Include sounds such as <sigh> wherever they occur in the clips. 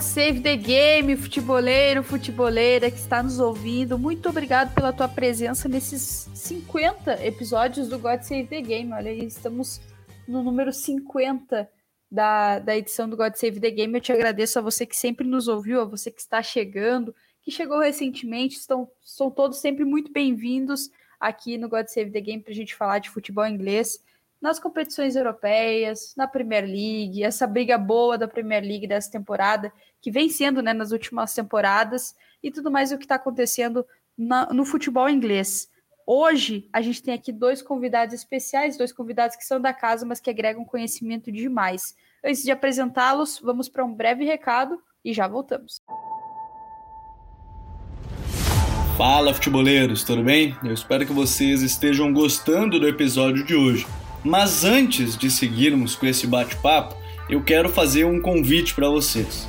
God Save the Game, futeboleiro, futeboleira que está nos ouvindo. Muito obrigado pela tua presença nesses 50 episódios do God Save the Game. Olha aí, estamos no número 50 da, da edição do God Save the Game. Eu te agradeço a você que sempre nos ouviu, a você que está chegando, que chegou recentemente. Estão, são todos sempre muito bem-vindos aqui no God Save the Game para a gente falar de futebol inglês nas competições europeias, na Premier League, essa briga boa da Premier League dessa temporada, que vem sendo né, nas últimas temporadas, e tudo mais o que está acontecendo na, no futebol inglês. Hoje a gente tem aqui dois convidados especiais, dois convidados que são da casa, mas que agregam conhecimento demais. Antes de apresentá-los, vamos para um breve recado e já voltamos. Fala, futeboleiros, tudo bem? Eu espero que vocês estejam gostando do episódio de hoje. Mas antes de seguirmos com esse bate-papo, eu quero fazer um convite para vocês.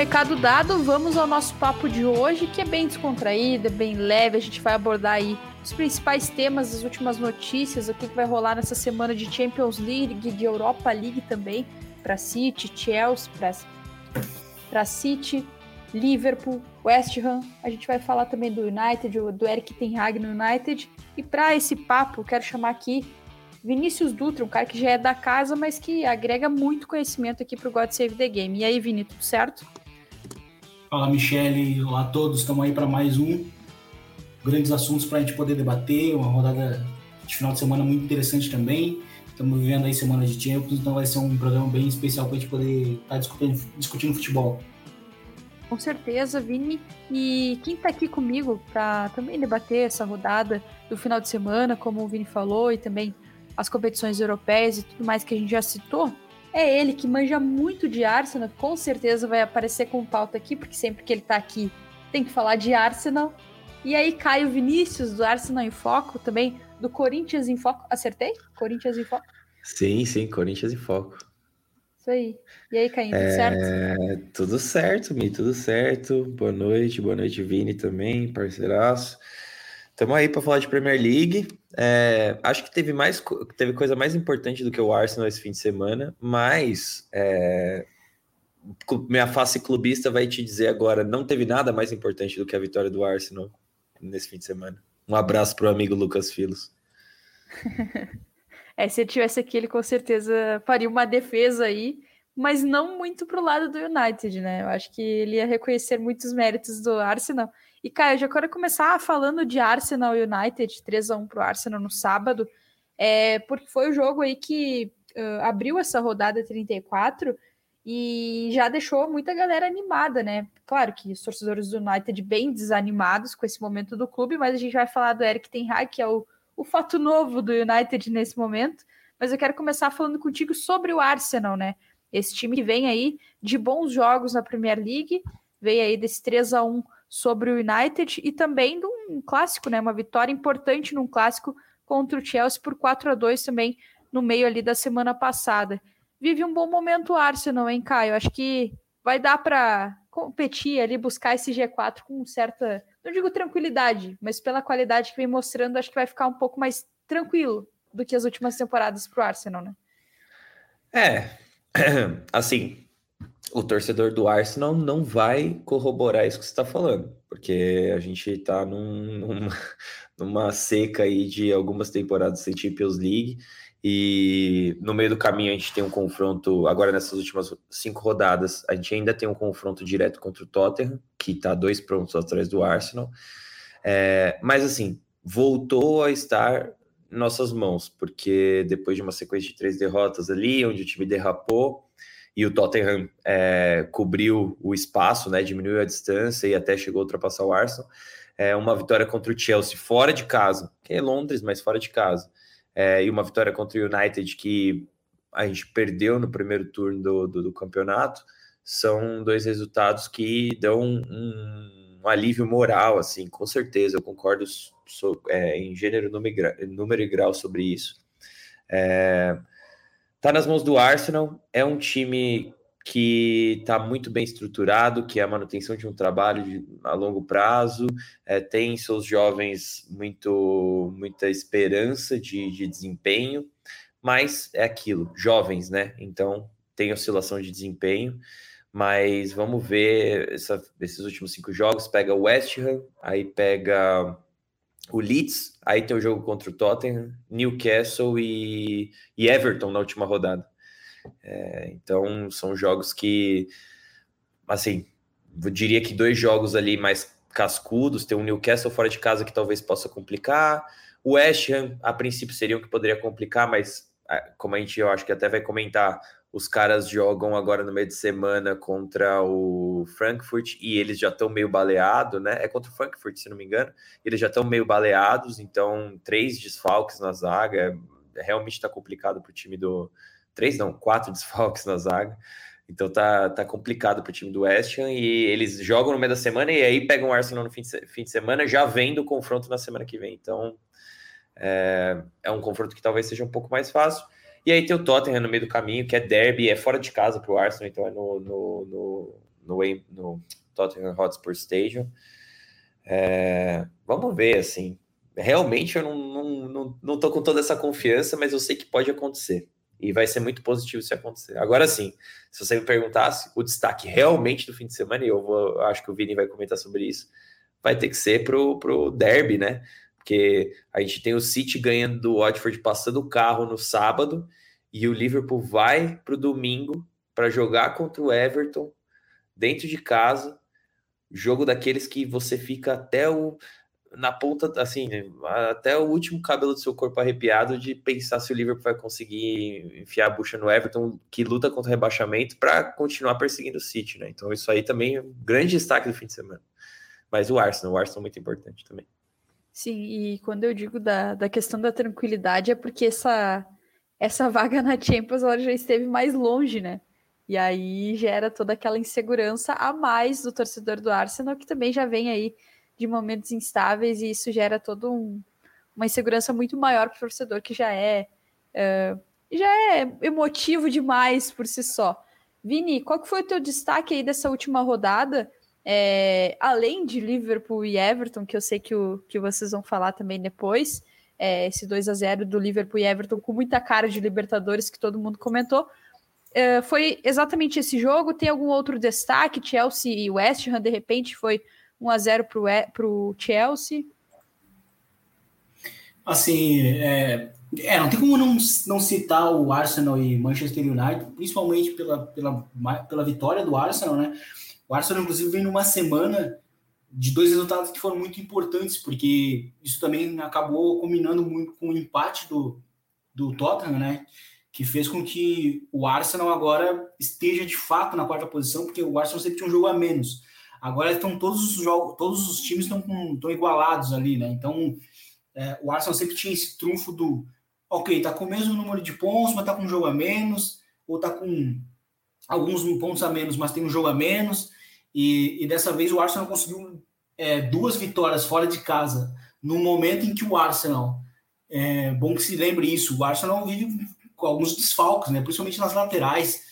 recado dado, vamos ao nosso papo de hoje, que é bem descontraído, é bem leve. A gente vai abordar aí os principais temas, as últimas notícias, o que, vai rolar nessa semana de Champions League, de Europa League também, para City, Chelsea, para City, Liverpool, West Ham. A gente vai falar também do United, do Eric Ten Hag no United. E para esse papo, quero chamar aqui Vinícius Dutra, um cara que já é da casa, mas que agrega muito conhecimento aqui para o God Save the Game. E aí, Vini, tudo certo? Fala, Michele. Olá a todos. Estamos aí para mais um. Grandes assuntos para a gente poder debater. Uma rodada de final de semana muito interessante também. Estamos vivendo aí semana de Champions, então vai ser um programa bem especial para a gente poder estar tá discutindo, discutindo futebol. Com certeza, Vini. E quem está aqui comigo para também debater essa rodada do final de semana, como o Vini falou, e também as competições europeias e tudo mais que a gente já citou, é ele que manja muito de Arsenal, com certeza vai aparecer com pauta aqui, porque sempre que ele tá aqui tem que falar de Arsenal. E aí Caio Vinícius, do Arsenal em Foco, também do Corinthians em Foco. Acertei? Corinthians em Foco? Sim, sim, Corinthians em Foco. Isso aí. E aí, Caio, tudo é... certo? Tudo certo, Mi, tudo certo. Boa noite, boa noite, Vini também, parceiraço. Estamos aí para falar de Premier League. É, acho que teve mais teve coisa mais importante do que o Arsenal esse fim de semana, mas é, minha face clubista vai te dizer agora, não teve nada mais importante do que a vitória do Arsenal nesse fim de semana. Um abraço para o amigo Lucas Filos. <laughs> é, se ele tivesse aqui, ele com certeza faria uma defesa aí, mas não muito pro lado do United, né? Eu acho que ele ia reconhecer muitos méritos do Arsenal e, Caio, eu já quero começar falando de Arsenal United, 3 a 1 para o Arsenal no sábado, é, porque foi o jogo aí que uh, abriu essa rodada 34 e já deixou muita galera animada, né? Claro que os torcedores do United bem desanimados com esse momento do clube, mas a gente vai falar do Eric Ten Hag, que é o, o fato novo do United nesse momento. Mas eu quero começar falando contigo sobre o Arsenal, né? Esse time que vem aí de bons jogos na Premier League, veio aí desse 3 a 1 sobre o United e também de um clássico, né? Uma vitória importante num clássico contra o Chelsea por 4 a 2 também no meio ali da semana passada. Vive um bom momento o Arsenal, hein, Caio? Acho que vai dar para competir ali, buscar esse G4 com certa, não digo tranquilidade, mas pela qualidade que vem mostrando, acho que vai ficar um pouco mais tranquilo do que as últimas temporadas para o Arsenal, né? É, <clears throat> assim, o torcedor do Arsenal não vai corroborar isso que você está falando, porque a gente está num, numa, <laughs> numa, seca aí de algumas temporadas sem Champions League E no meio do caminho a gente tem um confronto, agora nessas últimas cinco rodadas, a gente ainda tem um confronto direto contra o Tottenham, que está dois pontos atrás do Arsenal. É, mas assim, voltou a estar em nossas mãos, porque depois de uma sequência de três derrotas ali, onde o time derrapou, e o Tottenham é, cobriu o espaço, né, diminuiu a distância e até chegou a ultrapassar o Arsenal. É, uma vitória contra o Chelsea fora de casa, que é Londres, mas fora de casa é, e uma vitória contra o United que a gente perdeu no primeiro turno do, do, do campeonato, são dois resultados que dão um, um, alívio moral, assim, com certeza, eu concordo é, em gênero, número, número e grau sobre isso. É, tá nas mãos do Arsenal, é um time que está muito bem estruturado, que é a manutenção de um trabalho de, a longo prazo, é, tem seus jovens muito muita esperança de, de desempenho, mas é aquilo, jovens, né? Então tem oscilação de desempenho, mas vamos ver essa, esses últimos cinco jogos, pega o West Ham, aí pega o Leeds, aí tem o jogo contra o Tottenham, Newcastle e, e Everton na última rodada. É, então, são jogos que, assim, eu diria que dois jogos ali mais cascudos, tem o Newcastle fora de casa que talvez possa complicar, o West Ham, a princípio, seria o que poderia complicar, mas como a gente, eu acho que até vai comentar, os caras jogam agora no meio de semana contra o Frankfurt e eles já estão meio baleados, né? É contra o Frankfurt, se não me engano. Eles já estão meio baleados, então três desfalques na zaga. Realmente está complicado para o time do, três não, quatro <laughs> desfalques na zaga. Então tá, tá complicado para o time do West Ham e eles jogam no meio da semana e aí pegam o Arsenal no fim de, fim de semana, já vendo o confronto na semana que vem. Então é, é, um confronto que talvez seja um pouco mais fácil. E aí tem o Tottenham no meio do caminho, que é derby, é fora de casa para o Arsenal, então é no, no, no, no, no Tottenham Hotspur Stadium. É, vamos ver, assim. Realmente eu não, não, não, não tô com toda essa confiança, mas eu sei que pode acontecer. E vai ser muito positivo se acontecer. Agora sim, se você me perguntasse o destaque realmente do fim de semana, e eu vou, acho que o Vini vai comentar sobre isso, vai ter que ser pro, pro derby, né? Porque a gente tem o City ganhando do Watford passando o carro no sábado, e o Liverpool vai pro domingo para jogar contra o Everton dentro de casa. Jogo daqueles que você fica até o na ponta, assim, até o último cabelo do seu corpo arrepiado de pensar se o Liverpool vai conseguir enfiar a bucha no Everton, que luta contra o rebaixamento, para continuar perseguindo o City, né? Então, isso aí também é um grande destaque do fim de semana. Mas o Arsenal, o Arsenal é muito importante também. Sim, e quando eu digo da, da questão da tranquilidade, é porque essa, essa vaga na Champions ela já esteve mais longe, né? E aí gera toda aquela insegurança a mais do torcedor do Arsenal, que também já vem aí de momentos instáveis e isso gera todo um, uma insegurança muito maior para o torcedor que já é, é, já é emotivo demais por si só. Vini, qual que foi o teu destaque aí dessa última rodada? É, além de Liverpool e Everton, que eu sei que, o, que vocês vão falar também depois, é, esse 2 a 0 do Liverpool e Everton com muita cara de Libertadores que todo mundo comentou. É, foi exatamente esse jogo? Tem algum outro destaque? Chelsea e West Ham, de repente, foi 1 a 0 para o Chelsea. Assim, é, é, não tem como não, não citar o Arsenal e Manchester United, principalmente pela, pela, pela vitória do Arsenal, né? O Arsenal, inclusive, vem numa semana de dois resultados que foram muito importantes, porque isso também acabou combinando muito com o empate do, do Tottenham, né? Que fez com que o Arsenal agora esteja de fato na quarta posição, porque o Arsenal sempre tinha um jogo a menos. Agora estão todos os jogos, todos os times estão, com, estão igualados ali, né? Então é, o Arsenal sempre tinha esse trunfo do ok, tá com o mesmo número de pontos, mas tá com um jogo a menos, ou tá com alguns pontos a menos, mas tem um jogo a menos. E, e dessa vez o Arsenal conseguiu é, duas vitórias fora de casa, no momento em que o Arsenal, é bom que se lembre isso, o Arsenal vive com alguns desfalques, né? principalmente nas laterais.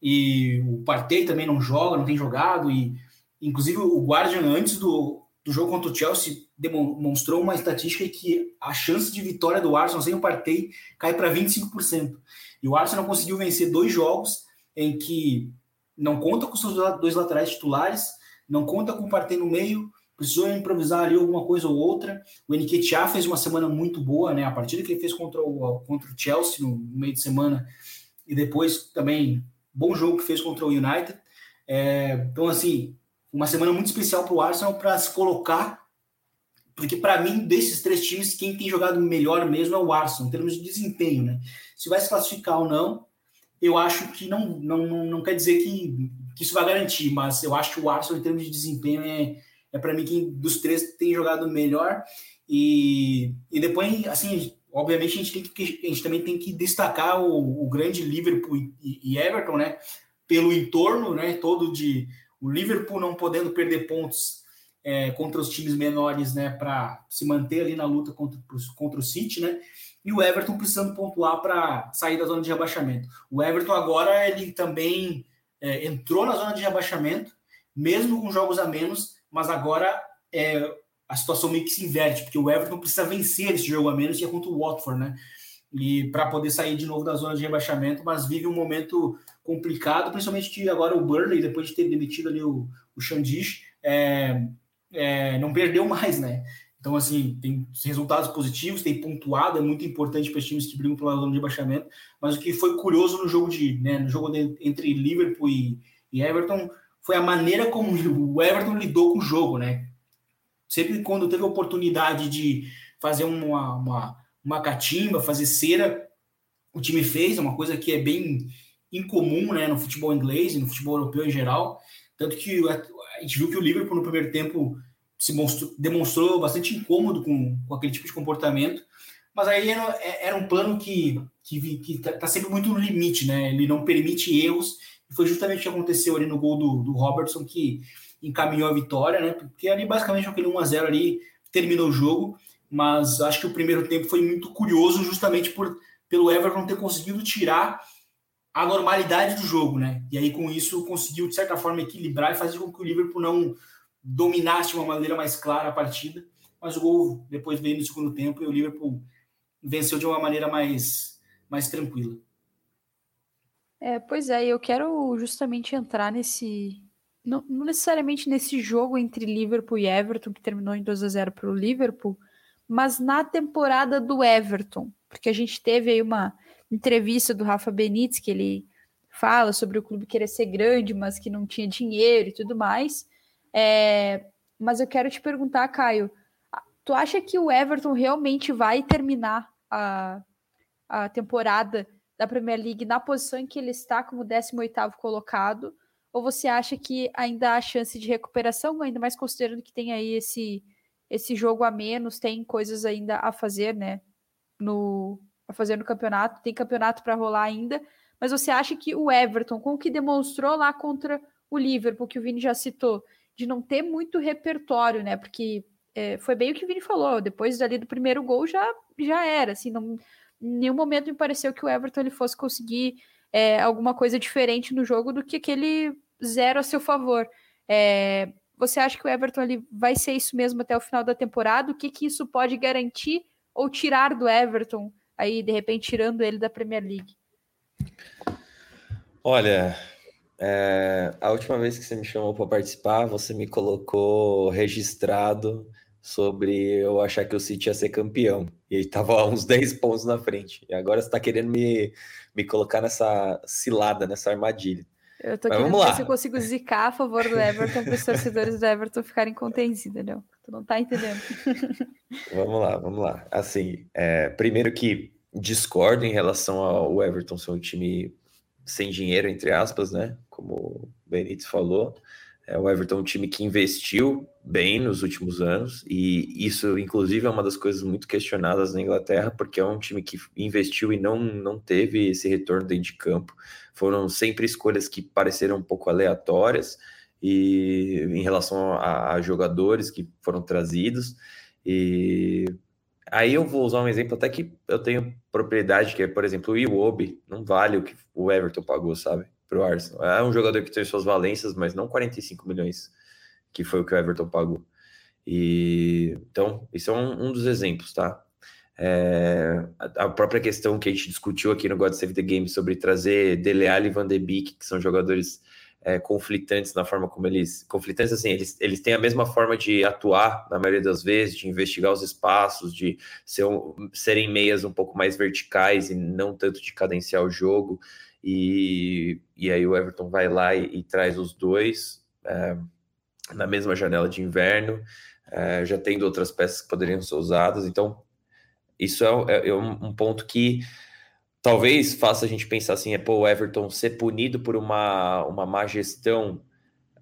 E o Partey também não joga, não tem jogado, e Inclusive, o Guardian, antes do, do jogo contra o Chelsea, demonstrou uma estatística que a chance de vitória do Arsenal sem o Partey cai para 25%. E o Arsenal conseguiu vencer dois jogos em que não conta com seus dois laterais titulares, não conta com o no meio, precisou improvisar ali alguma coisa ou outra. O Nketiah fez uma semana muito boa, né? A partida que ele fez contra o, contra o Chelsea no meio de semana e depois também bom jogo que fez contra o United. É, então, assim, uma semana muito especial para o Arsenal para se colocar, porque para mim, desses três times, quem tem jogado melhor mesmo é o Arsenal, em termos de desempenho, né? Se vai se classificar ou não, eu acho que não, não, não, quer dizer que, que isso vai garantir, mas eu acho que o Arsenal, em termos de desempenho, é, é para mim quem dos três tem jogado melhor. E, e depois, assim, obviamente a gente, tem que, a gente também tem que destacar o, o grande Liverpool e, e, Everton, né? Pelo entorno, né? Todo de o Liverpool não podendo perder pontos é, contra os times menores, né? Para se manter ali na luta contra, contra o City, né? E o Everton precisando pontuar para sair da zona de rebaixamento. O Everton agora ele também é, entrou na zona de rebaixamento, mesmo com jogos a menos, mas agora é, a situação meio que se inverte, porque o Everton precisa vencer esse jogo a menos, que é contra o Watford, né? E para poder sair de novo da zona de rebaixamento, mas vive um momento complicado, principalmente que agora o Burnley, depois de ter demitido ali o, o Shandish, é, é, não perdeu <laughs> mais, né? Então, assim, tem resultados positivos, tem pontuado, é muito importante para os times que brigam pela zona de rebaixamento. Mas o que foi curioso no jogo de, né, no jogo de, entre Liverpool e, e Everton foi a maneira como o Everton lidou com o jogo, né? Sempre quando teve a oportunidade de fazer uma, uma, uma catimba, fazer cera, o time fez, é uma coisa que é bem incomum né, no futebol inglês e no futebol europeu em geral. Tanto que a gente viu que o Liverpool no primeiro tempo se demonstrou bastante incômodo com, com aquele tipo de comportamento. Mas aí era, era um plano que está tá sempre muito no limite, né? Ele não permite erros e foi justamente o que aconteceu ali no gol do, do Robertson que encaminhou a vitória, né? Porque ali basicamente aquele 1 a 0 ali terminou o jogo, mas acho que o primeiro tempo foi muito curioso justamente por pelo Everton ter conseguido tirar a normalidade do jogo, né? E aí com isso conseguiu de certa forma equilibrar e fazer com que o Liverpool não dominasse de uma maneira mais clara a partida, mas o gol depois veio no segundo tempo e o Liverpool venceu de uma maneira mais mais tranquila. É, pois é, eu quero justamente entrar nesse. Não, não, necessariamente nesse jogo entre Liverpool e Everton, que terminou em 2 a 0 para o Liverpool, mas na temporada do Everton, porque a gente teve aí uma entrevista do Rafa Benítez, que ele fala sobre o clube querer ser grande, mas que não tinha dinheiro e tudo mais. É, mas eu quero te perguntar, Caio, tu acha que o Everton realmente vai terminar a, a temporada da Premier League na posição em que ele está como 18º colocado? Ou você acha que ainda há chance de recuperação, ainda mais considerando que tem aí esse, esse jogo a menos, tem coisas ainda a fazer, né? No, a fazer no campeonato, tem campeonato para rolar ainda, mas você acha que o Everton, com o que demonstrou lá contra o Liverpool, que o Vini já citou, de não ter muito repertório, né? Porque é, foi bem o que o Vini falou, depois ali do primeiro gol já, já era, assim, não, em nenhum momento me pareceu que o Everton ele fosse conseguir é, alguma coisa diferente no jogo do que aquele zero a seu favor. É, você acha que o Everton ele vai ser isso mesmo até o final da temporada? O que, que isso pode garantir ou tirar do Everton, aí de repente tirando ele da Premier League? Olha, é, a última vez que você me chamou para participar, você me colocou registrado sobre eu achar que o City ia ser campeão. E ele tava <laughs> uns 10 pontos na frente. E agora você tá querendo me, me colocar nessa cilada, nessa armadilha. Eu tô Mas querendo ver se eu consigo zicar a favor do Everton para os torcedores do Everton ficarem contentes, entendeu? Tu não tá entendendo. <laughs> vamos lá, vamos lá. Assim, é, primeiro que discordo em relação ao Everton ser um time sem dinheiro, entre aspas, né? Como o Benítez falou. É, o Everton é um time que investiu bem nos últimos anos, e isso, inclusive, é uma das coisas muito questionadas na Inglaterra, porque é um time que investiu e não, não teve esse retorno dentro de campo. Foram sempre escolhas que pareceram um pouco aleatórias e em relação a, a jogadores que foram trazidos. E aí eu vou usar um exemplo até que eu tenho propriedade, que é, por exemplo, o Iwobi, não vale o que o Everton pagou, sabe? Para o Arsenal. É um jogador que tem suas valências, mas não 45 milhões, que foi o que o Everton pagou. E então, isso é um, um dos exemplos, tá? É, a própria questão que a gente discutiu aqui no God Save the Game sobre trazer Dele Alli e Van de Beek, que são jogadores é, conflitantes na forma como eles. Conflitantes, assim, eles, eles têm a mesma forma de atuar, na maioria das vezes, de investigar os espaços, de ser serem meias um pouco mais verticais e não tanto de cadenciar o jogo. E, e aí o Everton vai lá e, e traz os dois é, na mesma janela de inverno, é, já tendo outras peças que poderiam ser usadas. Então, isso é, é, é um ponto que talvez faça a gente pensar assim, é pô, o Everton ser punido por uma, uma má gestão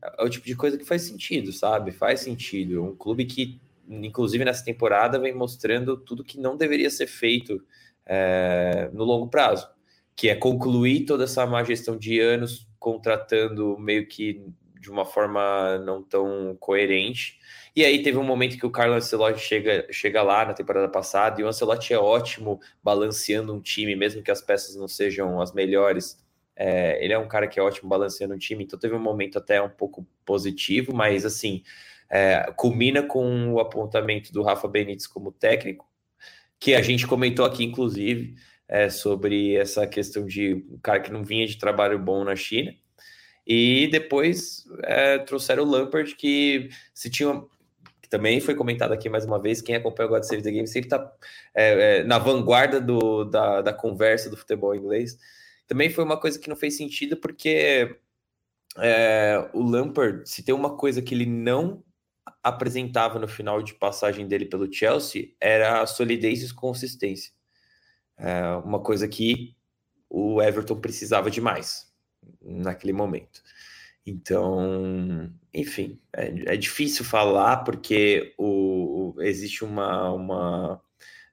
é o tipo de coisa que faz sentido, sabe? Faz sentido. Um clube que, inclusive nessa temporada, vem mostrando tudo que não deveria ser feito é, no longo prazo, que é concluir toda essa má gestão de anos contratando meio que de uma forma não tão coerente e aí teve um momento que o Carlo Ancelotti chega, chega lá na temporada passada, e o Ancelotti é ótimo balanceando um time, mesmo que as peças não sejam as melhores. É, ele é um cara que é ótimo balanceando um time, então teve um momento até um pouco positivo, mas assim, é, culmina com o apontamento do Rafa Benítez como técnico, que a gente comentou aqui, inclusive, é, sobre essa questão de um cara que não vinha de trabalho bom na China. E depois é, trouxeram o Lampard, que se tinha que também foi comentado aqui mais uma vez, quem acompanha o God Save the Game sempre está é, é, na vanguarda do, da, da conversa do futebol inglês. Também foi uma coisa que não fez sentido, porque é, o Lampard, se tem uma coisa que ele não apresentava no final de passagem dele pelo Chelsea, era a solidez e consistência. É uma coisa que o Everton precisava demais naquele momento. Então, enfim, é, é difícil falar porque o, o existe uma, uma,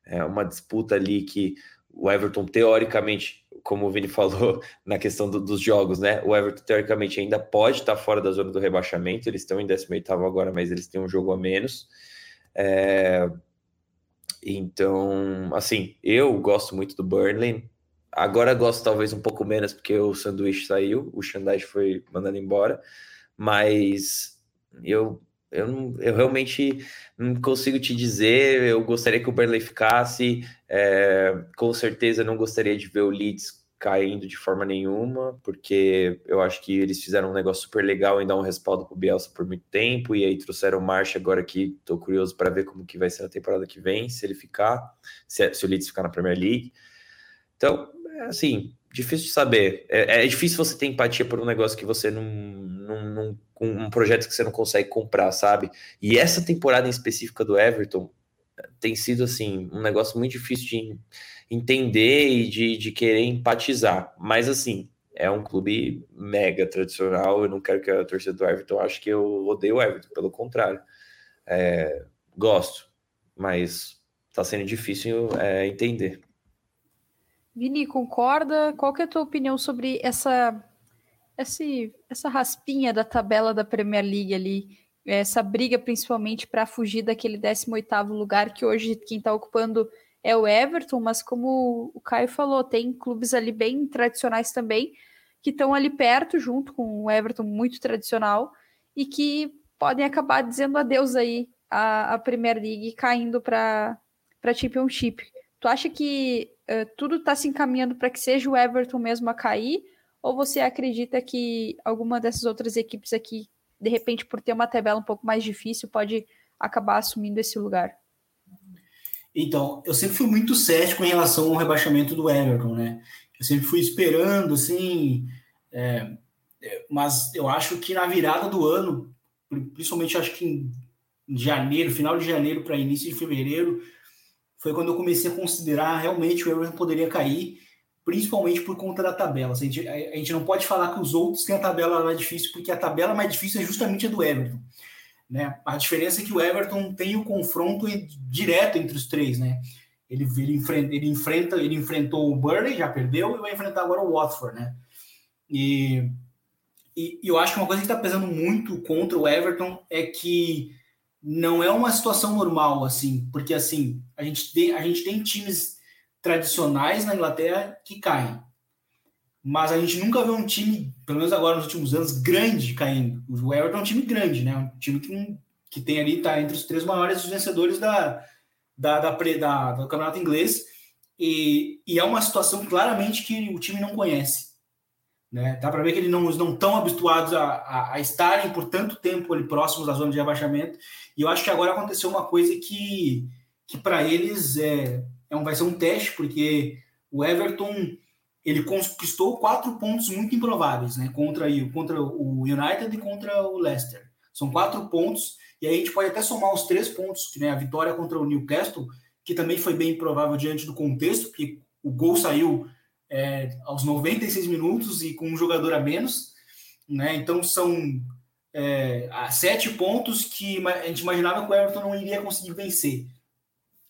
é, uma disputa ali que o Everton, teoricamente, como o Vini falou <laughs> na questão do, dos jogos, né? O Everton, teoricamente, ainda pode estar fora da zona do rebaixamento. Eles estão em 18 agora, mas eles têm um jogo a menos. É... Então, assim, eu gosto muito do Burnley. Agora gosto talvez um pouco menos porque o sanduíche saiu, o Xandai foi mandado embora, mas eu eu, não, eu realmente não consigo te dizer. Eu gostaria que o Burnley ficasse. É, com certeza não gostaria de ver o Leeds caindo de forma nenhuma, porque eu acho que eles fizeram um negócio super legal em dar um respaldo para o Bielsa por muito tempo, e aí trouxeram o March agora aqui. Estou curioso para ver como que vai ser a temporada que vem, se ele ficar, se, se o Leeds ficar na Premier League. Então, é assim, difícil de saber. É, é, difícil você ter empatia por um negócio que você não, não, não. um projeto que você não consegue comprar, sabe? E essa temporada em específica do Everton tem sido, assim, um negócio muito difícil de entender e de, de querer empatizar. Mas, assim, é um clube mega tradicional. Eu não quero que a torcida do Everton ache que eu odeio o Everton, pelo contrário. É, gosto, mas tá sendo difícil é, entender. Vini, concorda? Qual que é a tua opinião sobre essa, esse, essa raspinha da tabela da Premier League ali? Essa briga principalmente para fugir daquele 18º lugar que hoje quem está ocupando é o Everton, mas como o Caio falou, tem clubes ali bem tradicionais também que estão ali perto junto com o Everton muito tradicional e que podem acabar dizendo adeus aí à, à Premier League caindo para para Championship. Tu acha que uh, tudo está se encaminhando para que seja o Everton mesmo a cair? Ou você acredita que alguma dessas outras equipes aqui, de repente, por ter uma tabela um pouco mais difícil, pode acabar assumindo esse lugar? Então, eu sempre fui muito cético em relação ao rebaixamento do Everton, né? Eu sempre fui esperando, assim, é, é mas eu acho que na virada do ano, principalmente acho que em janeiro, final de janeiro para início de fevereiro, foi quando eu comecei a considerar realmente o Everton poderia cair, principalmente por conta da tabela. A gente, a gente não pode falar que os outros têm a tabela mais difícil, porque a tabela mais difícil é justamente a do Everton. Né? A diferença é que o Everton tem o confronto direto entre os três, né? Ele, ele, enfrenta, ele, enfrenta, ele enfrentou o Burnley, já perdeu, e vai enfrentar agora o Watford, né? E, e, e eu acho que uma coisa que está pesando muito contra o Everton é que não é uma situação normal, assim, porque assim, a gente tem, a gente tem times tradicionais na Inglaterra que caem. Mas a gente nunca vê um time, pelo menos agora nos últimos anos, grande caindo. O Everton é um time grande, né? Um time que, que tem ali, tá entre os três maiores vencedores da, da, da, da do campeonato inglês. E, e é uma situação claramente que o time não conhece. Né? Dá para ver que eles não estão tão habituados a, a, a, estarem por tanto tempo ali próximos da zona de rebaixamento. E eu acho que agora aconteceu uma coisa que, que para eles é, é um, vai ser um teste, porque o Everton ele conquistou quatro pontos muito improváveis né? contra, contra o United e contra o Leicester. São quatro pontos, e aí a gente pode até somar os três pontos, né? a vitória contra o Newcastle, que também foi bem improvável diante do contexto, porque o gol saiu é, aos 96 minutos e com um jogador a menos. Né? Então são é, sete pontos que a gente imaginava que o Everton não iria conseguir vencer.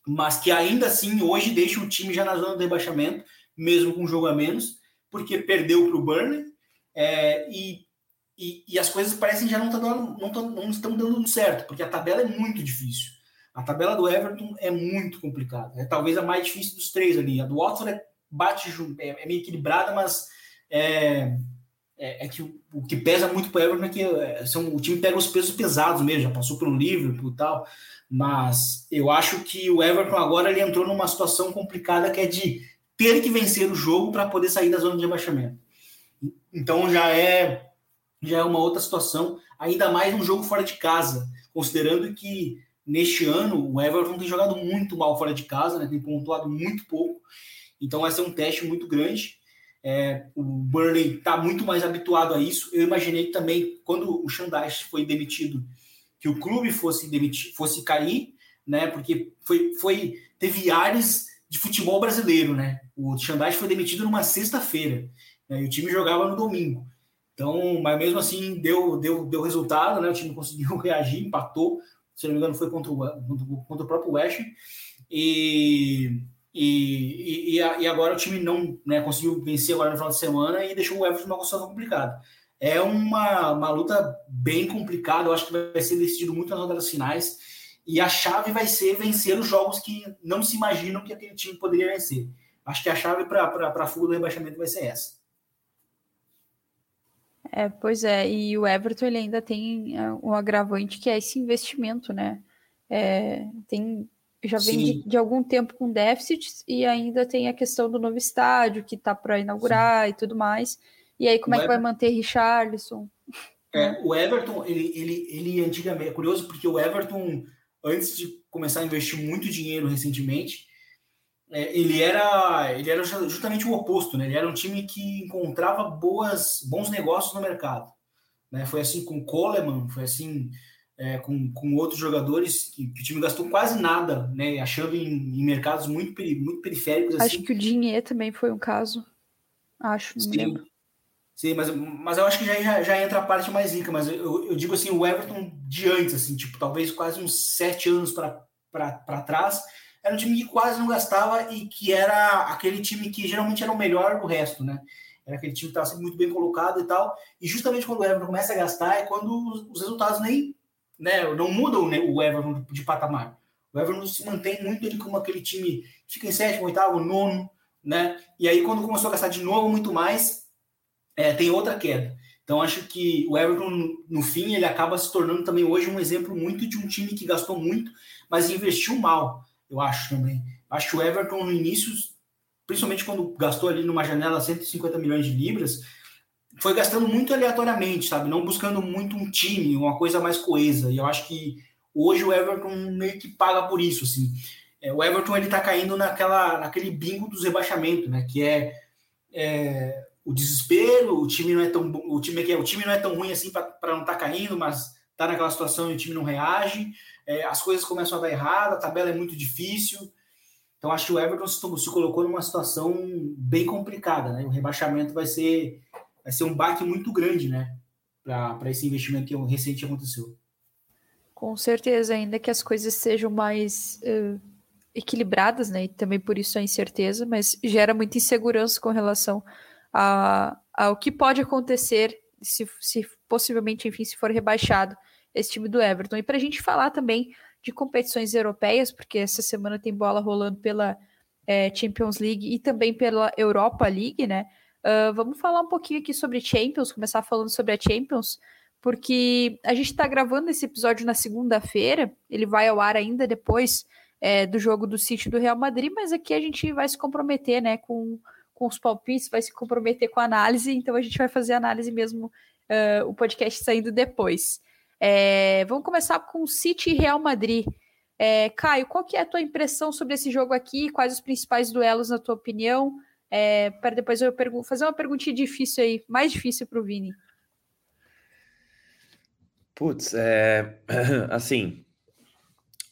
Mas que ainda assim hoje deixa o time já na zona do rebaixamento, mesmo com um jogo a menos, porque perdeu para o Burnley é, e, e, e, as coisas parecem já não, tá dando, não, tá, não estão dando certo, porque a tabela é muito difícil. A tabela do Everton é muito complicada. É talvez a mais difícil dos três ali. A do Watford é bate é, é meio equilibrada, mas é, é, é, que o, o, que pesa muito para o Everton é que é, são, o time pega os pesos pesados mesmo, já passou pelo Liverpool e tal, mas eu acho que o Everton agora ele entrou numa situação complicada que é de ter que vencer o jogo para poder sair da zona de rebaixamento. Então já é já é uma outra situação, ainda mais um jogo fora de casa, considerando que neste ano o Everton tem jogado muito mal fora de casa, né, tem pontuado muito pouco então vai ser um teste muito grande. É, o Burnley está muito mais habituado a isso. Eu imaginei também, quando o Xandais foi demitido, que o clube fosse demitir, fosse cair, né? Porque foi, foi teve áreas de futebol brasileiro, né? O Xandais foi demitido numa sexta-feira né, e o time jogava no domingo. Então, mas mesmo assim deu, deu, deu resultado, né? O time conseguiu <laughs> reagir, empatou. Se não me engano, foi contra o, contra o próprio West. E e, e, e, agora o time não né, conseguiu vencer agora no final de semana e deixou o Everton numa situação complicada. É uma, uma luta bem complicada, eu acho que vai ser decidido muito nas rodadas finais. E a chave vai ser vencer os jogos que não se imaginam que aquele time poderia vencer. Acho que a chave para a fuga do rebaixamento vai ser essa. É, pois é, e o Everton ele ainda tem é, um agravante que é esse investimento, né? É, tem já vem de, de, algum tempo com déficit e ainda tem a questão do novo estádio que está para inaugurar Sim. e tudo mais. E aí, como o é que Everton... vai manter Richarlison? É, o Everton, ele, ele, ele antigamente, é curioso porque o Everton, antes de começar a investir muito dinheiro recentemente, é, ele era ele era justamente o oposto, né? Ele era um time que encontrava boas, bons negócios no mercado. Né? Foi assim com o Coleman, foi assim é, com, com outros jogadores que, que, o time gastou quase nada, né? Achando em, em mercados muito, muito periféricos. Acho assim. que o dinheiro também foi um caso. Acho, não Sim. lembro. Sim, mas, mas eu acho que já, já, já entra a parte mais rica, mas eu, eu digo assim, o Everton de antes, assim, tipo, talvez quase uns sete anos para trás, era um time que quase não gastava e que era aquele time que geralmente era o melhor do resto, né? Era aquele time que estava muito bem colocado e tal. E justamente quando o Everton começa a gastar é quando os resultados nem né, não mudam né, o Everton de patamar. O Everton se mantém muito ali como aquele time que fica em sétimo, oitavo, nono, né? E aí, quando começou a gastar de novo muito mais, é, tem outra queda. Então, acho que o Everton, no fim, ele acaba se tornando também hoje um exemplo muito de um time que gastou muito, mas investiu mal, eu acho também. Acho que o Everton, no início, principalmente quando gastou ali numa janela 150 milhões de libras, foi gastando muito aleatoriamente, sabe? Não buscando muito um time, uma coisa mais coesa. E eu acho que hoje o Everton meio que paga por isso, assim. É, o Everton ele tá caindo naquela, naquele bingo dos rebaixamentos, né? Que é, é, o desespero, o time não é tão o time que o time não é tão ruim assim para não estar tá caindo, mas tá naquela situação e o time não reage. É, as coisas começam a dar errado, a tabela é muito difícil. Então acho que o Everton se, se colocou numa situação bem complicada, né? O rebaixamento vai ser vai ser um baque muito grande, né? Para esse investimento que recente aconteceu. Com certeza, ainda que as coisas sejam mais uh, equilibradas, né? E também por isso a incerteza, mas gera muita insegurança com relação a, ao que pode acontecer se, se possivelmente, enfim, se for rebaixado esse time do Everton. E para a gente falar também de competições europeias, porque essa semana tem bola rolando pela é, Champions League e também pela Europa League, né? Uh, vamos falar um pouquinho aqui sobre Champions, começar falando sobre a Champions, porque a gente está gravando esse episódio na segunda-feira, ele vai ao ar ainda depois é, do jogo do City do Real Madrid, mas aqui a gente vai se comprometer né, com, com os palpites, vai se comprometer com a análise, então a gente vai fazer a análise mesmo, uh, o podcast saindo depois. É, vamos começar com City e Real Madrid. É, Caio, qual que é a tua impressão sobre esse jogo aqui? Quais os principais duelos, na tua opinião? É, para depois eu fazer uma perguntinha difícil aí, mais difícil para o Vini. Putz, é, <laughs> assim,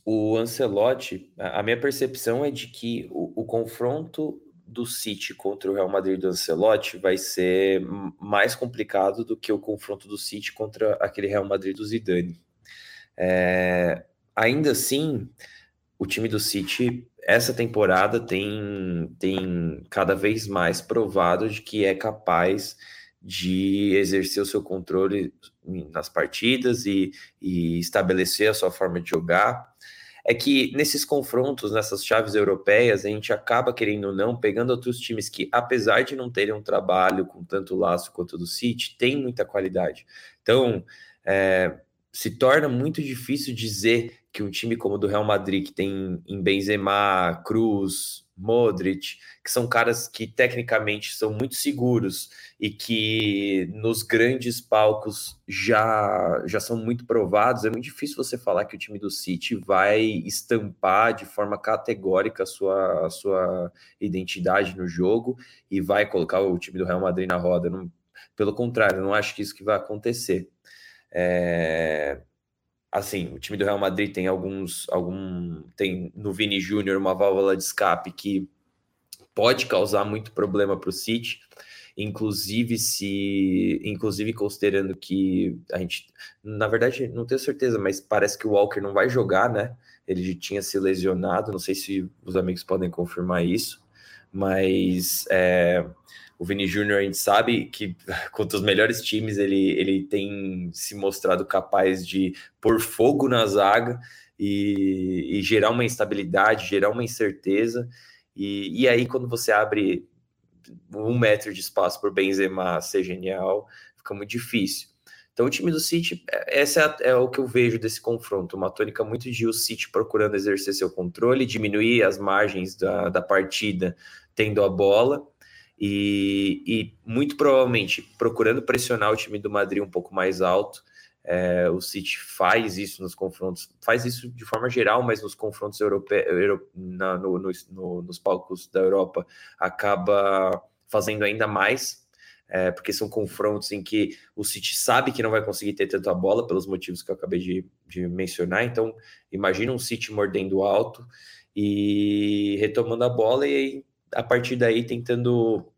o Ancelotti, a minha percepção é de que o, o, confronto do City contra o Real Madrid do Ancelotti vai ser mais complicado do que o confronto do City contra aquele Real Madrid do Zidane. É, ainda assim, o time do City essa temporada tem, tem cada vez mais provado de que é capaz de exercer o seu controle nas partidas e, e estabelecer a sua forma de jogar. É que nesses confrontos, nessas chaves europeias, a gente acaba, querendo ou não, pegando outros times que, apesar de não terem um trabalho com tanto laço quanto do City, tem muita qualidade. Então, é, se torna muito difícil dizer que um time como o do Real Madrid, que tem em Benzema, Cruz, Modric, que são caras que tecnicamente são muito seguros e que nos grandes palcos já, já são muito provados, é muito difícil você falar que o time do City vai estampar de forma categórica a sua, a sua identidade no jogo e vai colocar o time do Real Madrid na roda. Não, pelo contrário, não acho que isso que vai acontecer. É, assim, o time do Real Madrid tem alguns, algum, tem no Vini Júnior uma válvula de escape que pode causar muito problema para o City, inclusive se, inclusive considerando que a gente, na verdade, não tenho certeza, mas parece que o Walker não vai jogar, né? Ele tinha se lesionado, não sei se os amigos podem confirmar isso, mas é, o Vini Júnior a gente sabe que contra os melhores times ele, ele tem se mostrado capaz de pôr fogo na zaga e, e gerar uma instabilidade, gerar uma incerteza. E, e aí, quando você abre um metro de espaço por Benzema ser genial, fica muito difícil. Então, o time do City, essa é, é, o que eu vejo desse confronto, uma tônica muito de o City procurando exercer seu controle, diminuir as margens da, da partida tendo a bola, e, e, muito provavelmente procurando pressionar o time do Madrid um pouco mais alto. É, o City faz isso nos confrontos, faz isso de forma geral, mas nos confrontos europeus, na, no, no, no, nos palcos da Europa, acaba fazendo ainda mais, é, porque são confrontos em que o City sabe que não vai conseguir ter tanto a bola, pelos motivos que eu acabei de, de mencionar. Então, imagina um City mordendo alto e retomando a bola, e aí, a partir daí tentando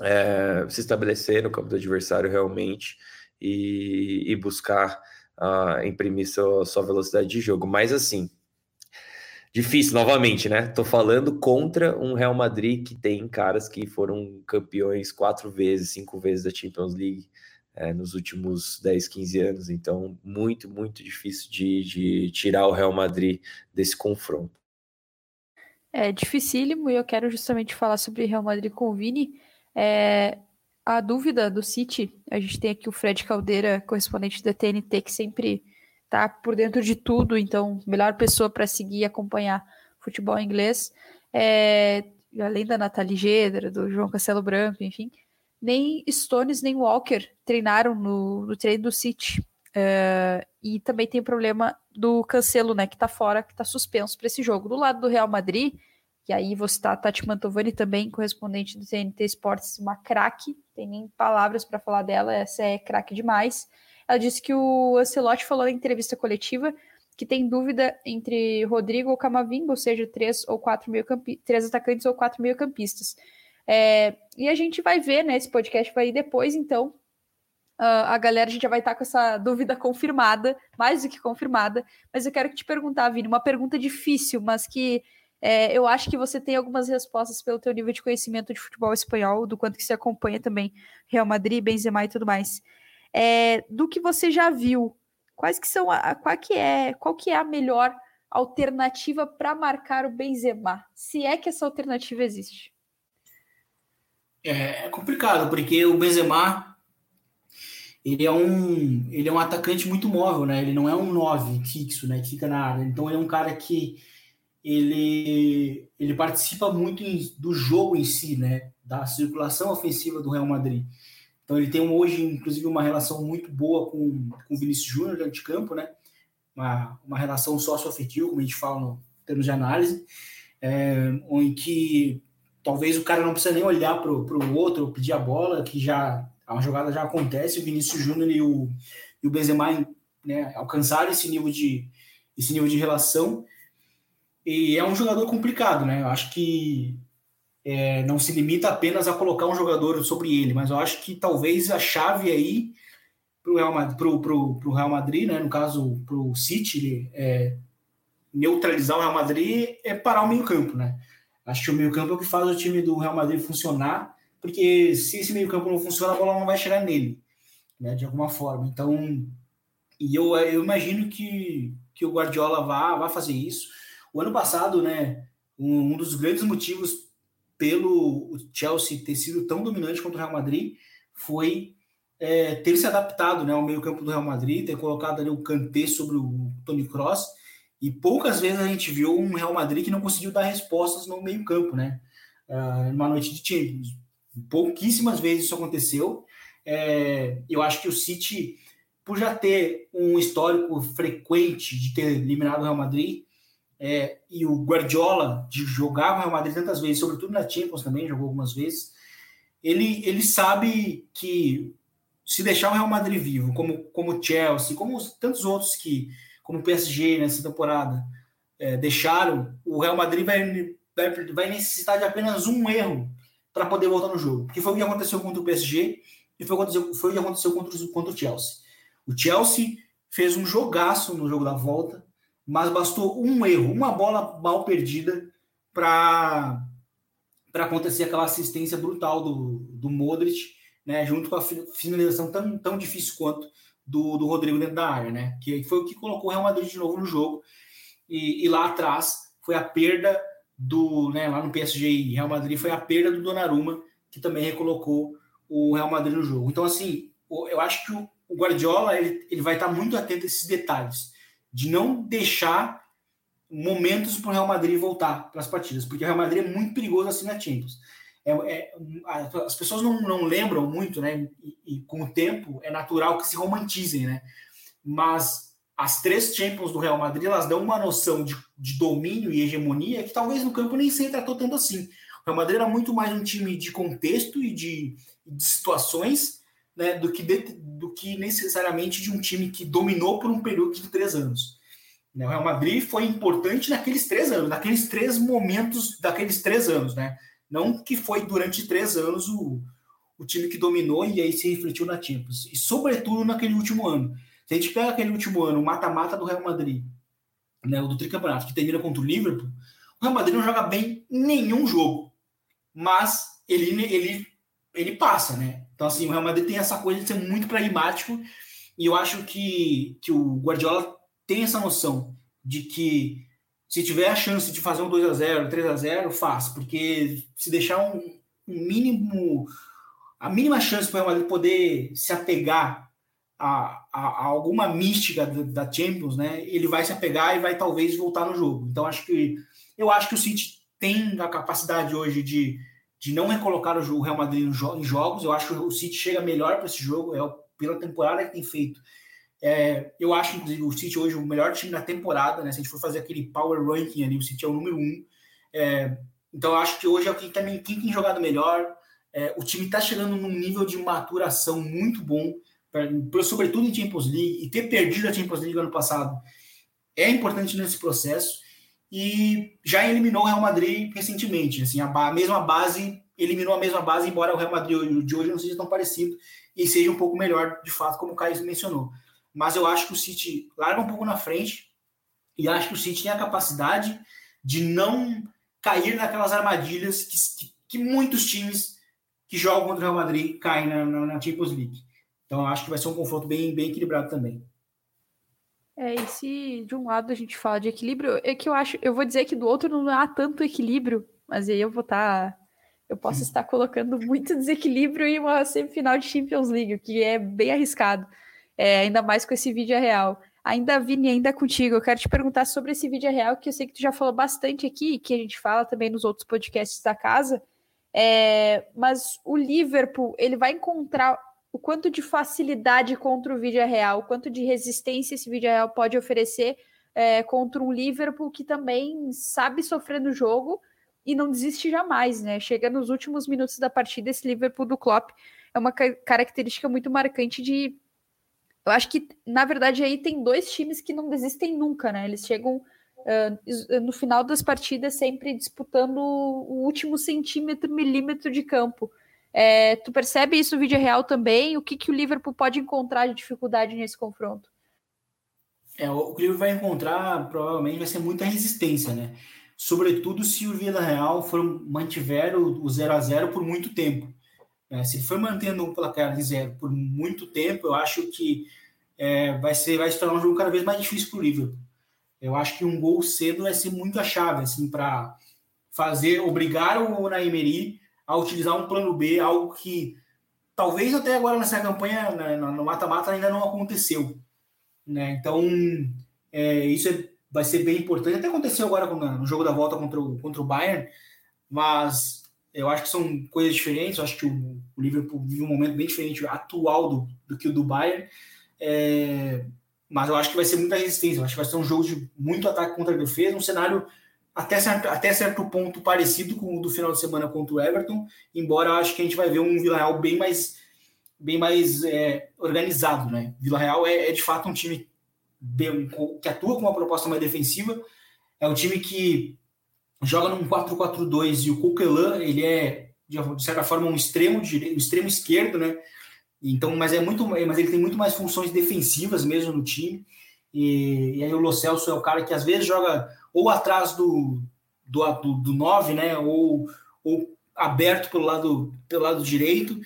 é, se estabelecer no campo do adversário realmente e, e buscar uh, imprimir sua, sua velocidade de jogo. Mas assim, difícil novamente, né? Tô falando contra um Real Madrid que tem caras que foram campeões quatro vezes, cinco vezes da Champions League é, nos últimos 10, 15 anos. Então, muito, muito difícil de, de tirar o Real Madrid desse confronto. É dificílimo e eu quero justamente falar sobre Real Madrid com o Vini, é, a dúvida do City, a gente tem aqui o Fred Caldeira, correspondente da TNT, que sempre tá por dentro de tudo, então, melhor pessoa para seguir e acompanhar futebol inglês. É, além da Nathalie Gedra, do João Castelo Branco, enfim, nem Stones nem Walker treinaram no, no treino do City. É, e também tem o problema do Cancelo, né, que tá fora, que tá suspenso para esse jogo. Do lado do Real Madrid, e aí vou citar a Tati Mantovani também, correspondente do TNT Esportes, uma craque, tem nem palavras para falar dela, essa é craque demais. Ela disse que o Ancelotti falou na entrevista coletiva que tem dúvida entre Rodrigo ou Camavinga, ou seja, três ou quatro meio três atacantes ou quatro meio-campistas. É, e a gente vai ver, né? Esse podcast vai ir depois, então. Uh, a galera a gente já vai estar com essa dúvida confirmada, mais do que confirmada. Mas eu quero te perguntar, Vini, uma pergunta difícil, mas que é, eu acho que você tem algumas respostas pelo teu nível de conhecimento de futebol espanhol, do quanto que você acompanha também Real Madrid, Benzema e tudo mais. É, do que você já viu, quais que são a, qual que é, qual que é a melhor alternativa para marcar o Benzema? Se é que essa alternativa existe. É, é complicado, porque o Benzema ele é um ele é um atacante muito móvel, né? Ele não é um 9 fixo, né? Que fica na área. Então ele é um cara que ele, ele participa muito em, do jogo em si, né? da circulação ofensiva do Real Madrid. Então ele tem hoje, inclusive, uma relação muito boa com, o Vinícius Júnior dentro de campo, né? Uma, uma relação sócio-afetiva, como a gente fala no termos de análise, é, em que talvez o cara não precisa nem olhar para o outro, pedir a bola, que já a jogada já acontece, o Vinícius Júnior e o, e o Benzema né, alcançaram esse nível de esse nível de relação. E é um jogador complicado, né? Eu acho que é, não se limita apenas a colocar um jogador sobre ele, mas eu acho que talvez a chave aí para o Real, pro Real Madrid, né, no caso para o City, é, neutralizar o Real Madrid é parar o meio campo, né? Acho que o meio campo é o que faz o time do Real Madrid funcionar, porque se esse meio campo não funciona, a bola não vai chegar nele, né, de alguma forma. Então, e eu, eu imagino que, que o Guardiola vá, vá fazer isso. O ano passado, né, um, um dos grandes motivos pelo Chelsea ter sido tão dominante contra o Real Madrid foi é, ter se adaptado né, ao meio-campo do Real Madrid, ter colocado ali o Kanté sobre o Tony Cross. E poucas vezes a gente viu um Real Madrid que não conseguiu dar respostas no meio-campo, né? Uh, numa noite de Champions. Pouquíssimas vezes isso aconteceu. É, eu acho que o City, por já ter um histórico frequente de ter eliminado o Real Madrid, é, e o Guardiola, de jogar o Real Madrid tantas vezes, sobretudo na Champions também, jogou algumas vezes, ele, ele sabe que se deixar o Real Madrid vivo, como, como Chelsea, como tantos outros que, como o PSG nessa temporada, é, deixaram, o Real Madrid vai, vai, vai necessitar de apenas um erro para poder voltar no jogo. Que foi o que aconteceu contra o PSG e foi foi o que aconteceu contra, contra o Chelsea. O Chelsea fez um jogaço no jogo da volta, mas bastou um erro, uma bola mal perdida para acontecer aquela assistência brutal do, do Modric, né, junto com a finalização tão, tão difícil quanto do, do Rodrigo dentro da área, né, que foi o que colocou o Real Madrid de novo no jogo. E, e lá atrás foi a perda do, né, lá no PSG e Real Madrid foi a perda do Donnarumma, que também recolocou o Real Madrid no jogo. Então, assim, eu acho que o Guardiola ele, ele vai estar muito atento a esses detalhes de não deixar momentos para o Real Madrid voltar para as partidas, porque o Real Madrid é muito perigoso assim na Champions. É, é, as pessoas não, não lembram muito, né? E, e, com o tempo é natural que se romantizem, né? Mas as três Champions do Real Madrid elas dão uma noção de, de domínio e hegemonia que talvez no campo nem se tratou tanto assim. O Real Madrid era muito mais um time de contexto e de, de situações né, do, que de, do que necessariamente de um time que dominou por um período de três anos. Né, o Real Madrid foi importante naqueles três anos, naqueles três momentos daqueles três anos, né? Não que foi durante três anos o, o time que dominou e aí se refletiu na Champions. E sobretudo naquele último ano. Se a gente pega aquele último ano, o mata-mata do Real Madrid, né, o do tricampeonato, que termina contra o Liverpool, o Real Madrid não joga bem em nenhum jogo. Mas ele, ele, ele passa, né? Então, assim, o Real Madrid tem essa coisa de ser muito pragmático e eu acho que, que o Guardiola tem essa noção de que se tiver a chance de fazer um 2 a 0 3 a 0 faz, porque se deixar um, um mínimo, a mínima chance para o Real Madrid poder se apegar a, a, a, alguma mística da, Champions, né, ele vai se apegar e vai talvez voltar no jogo. Então, acho que eu acho que o City tem a capacidade hoje de de não recolocar o Real Madrid em jogos. Eu acho que o City chega melhor para esse jogo, é pela temporada que tem feito. É, eu acho, inclusive, o City hoje o melhor time da temporada, né? Se a gente for fazer aquele power ranking ali, o City é o número um. É, então, eu acho que hoje é quem, também, quem tem jogado melhor. É, o time está chegando num nível de maturação muito bom, pra, sobretudo em Champions League, e ter perdido a Champions League ano passado é importante nesse processo e já eliminou o Real Madrid recentemente. Assim, a, mesma base eliminou a mesma base, embora o Real Madrid de hoje não seja tão parecido e seja um pouco melhor, de fato, como o Caio mencionou. Mas eu acho que o City larga um pouco na frente e acho que o City tem a capacidade de não cair naquelas armadilhas que, que, muitos times que jogam contra o Real Madrid caem na, na, na Champions League. Então acho que vai ser um confronto bem, bem equilibrado também. É, e se de um lado a gente fala de equilíbrio, é que eu acho, eu vou dizer que do outro não há tanto equilíbrio, mas aí eu vou estar. Tá, eu posso estar colocando <laughs> muito desequilíbrio em uma semifinal de Champions League, o que é bem arriscado. É, ainda mais com esse vídeo real. Ainda, Vini, ainda contigo, eu quero te perguntar sobre esse vídeo real, que eu sei que tu já falou bastante aqui, que a gente fala também nos outros podcasts da casa, É, mas o Liverpool ele vai encontrar o quanto de facilidade contra o vídeo real, o quanto de resistência esse vídeo real pode oferecer é, contra um Liverpool que também sabe sofrer no jogo e não desiste jamais, né? Chega nos últimos minutos da partida, esse Liverpool do Klopp é uma característica muito marcante de. Eu acho que, na verdade, aí tem dois times que não desistem nunca, né? Eles chegam uh, no final das partidas sempre disputando o último centímetro, milímetro de campo. É, tu percebe isso vídeo real também? O que, que o Liverpool pode encontrar de dificuldade nesse confronto? É, o que o Liverpool vai encontrar provavelmente vai ser muita resistência, né? Sobretudo se o Vila Real for mantiver o 0 a 0 por muito tempo. É, se for mantendo um placar de zero por muito tempo, eu acho que é, vai ser vai se tornar um jogo cada vez mais difícil para o Liverpool. Eu acho que um gol cedo vai ser muito a chave assim para fazer obrigar o Naimeri a utilizar um plano B, algo que talvez até agora nessa campanha né, no mata-mata ainda não aconteceu. Né? Então, é, isso é, vai ser bem importante. Até aconteceu agora no jogo da volta contra o, contra o Bayern, mas eu acho que são coisas diferentes. Eu acho que o, o Liverpool vive um momento bem diferente atual do, do que o do Bayern. É, mas eu acho que vai ser muita resistência. Eu acho que vai ser um jogo de muito ataque contra a defesa, um cenário até certo, até certo ponto parecido com o do final de semana contra o Everton, embora eu acho que a gente vai ver um Vila Real bem mais, bem mais é, organizado. Né? Vila Real é, é, de fato um time bem, que atua com uma proposta mais defensiva, é um time que joga num 4-4-2 e o Coquelin, ele é de certa forma um extremo direito, um extremo esquerdo, né? Então, mas é muito, mas ele tem muito mais funções defensivas mesmo no time. E, e aí o Lo Celso é o cara que às vezes joga ou atrás do, do, do, do 9, né? Ou, ou aberto pelo lado, pelo lado direito.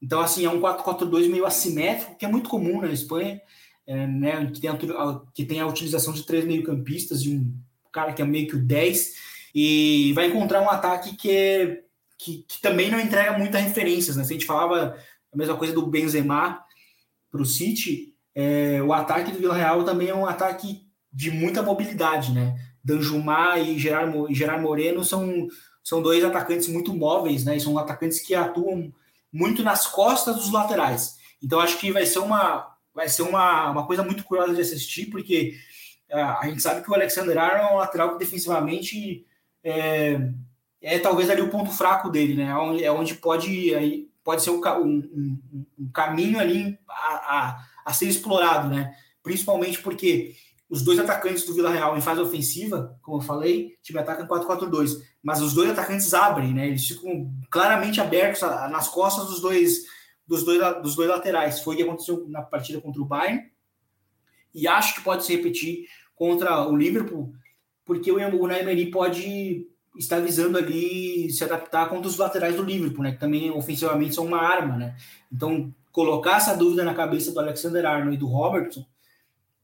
Então, assim, é um 4-4-2 meio assimétrico, que é muito comum na Espanha, é, né? Que tem, a, que tem a utilização de três meio-campistas e um cara que é meio que o 10, e vai encontrar um ataque que, é, que, que também não entrega muitas referências, né? Se a gente falava a mesma coisa do Benzema para o City, é, o ataque do Vila Real também é um ataque de muita mobilidade, né? Danjumar e Gerard, Gerard Moreno são, são dois atacantes muito móveis, né? E são atacantes que atuam muito nas costas dos laterais. Então acho que vai ser uma vai ser uma, uma coisa muito curiosa de assistir, porque uh, a gente sabe que o Alexander Arnold é um lateral que defensivamente é, é talvez ali o ponto fraco dele, né? É onde, é pode, pode ser um, um, um caminho ali a, a, a ser explorado, né? Principalmente porque os dois atacantes do Vila Real em fase ofensiva, como eu falei, o time ataca em 4-4-2, mas os dois atacantes abrem, né? Eles ficam claramente abertos nas costas dos dois, dos dois, dos dois laterais. Foi o que aconteceu na partida contra o Bayern, e acho que pode se repetir contra o Liverpool, porque o Naimeri pode estar visando ali se adaptar contra os laterais do Liverpool, né? Que também ofensivamente são uma arma, né? Então, colocar essa dúvida na cabeça do Alexander Arnold e do Robertson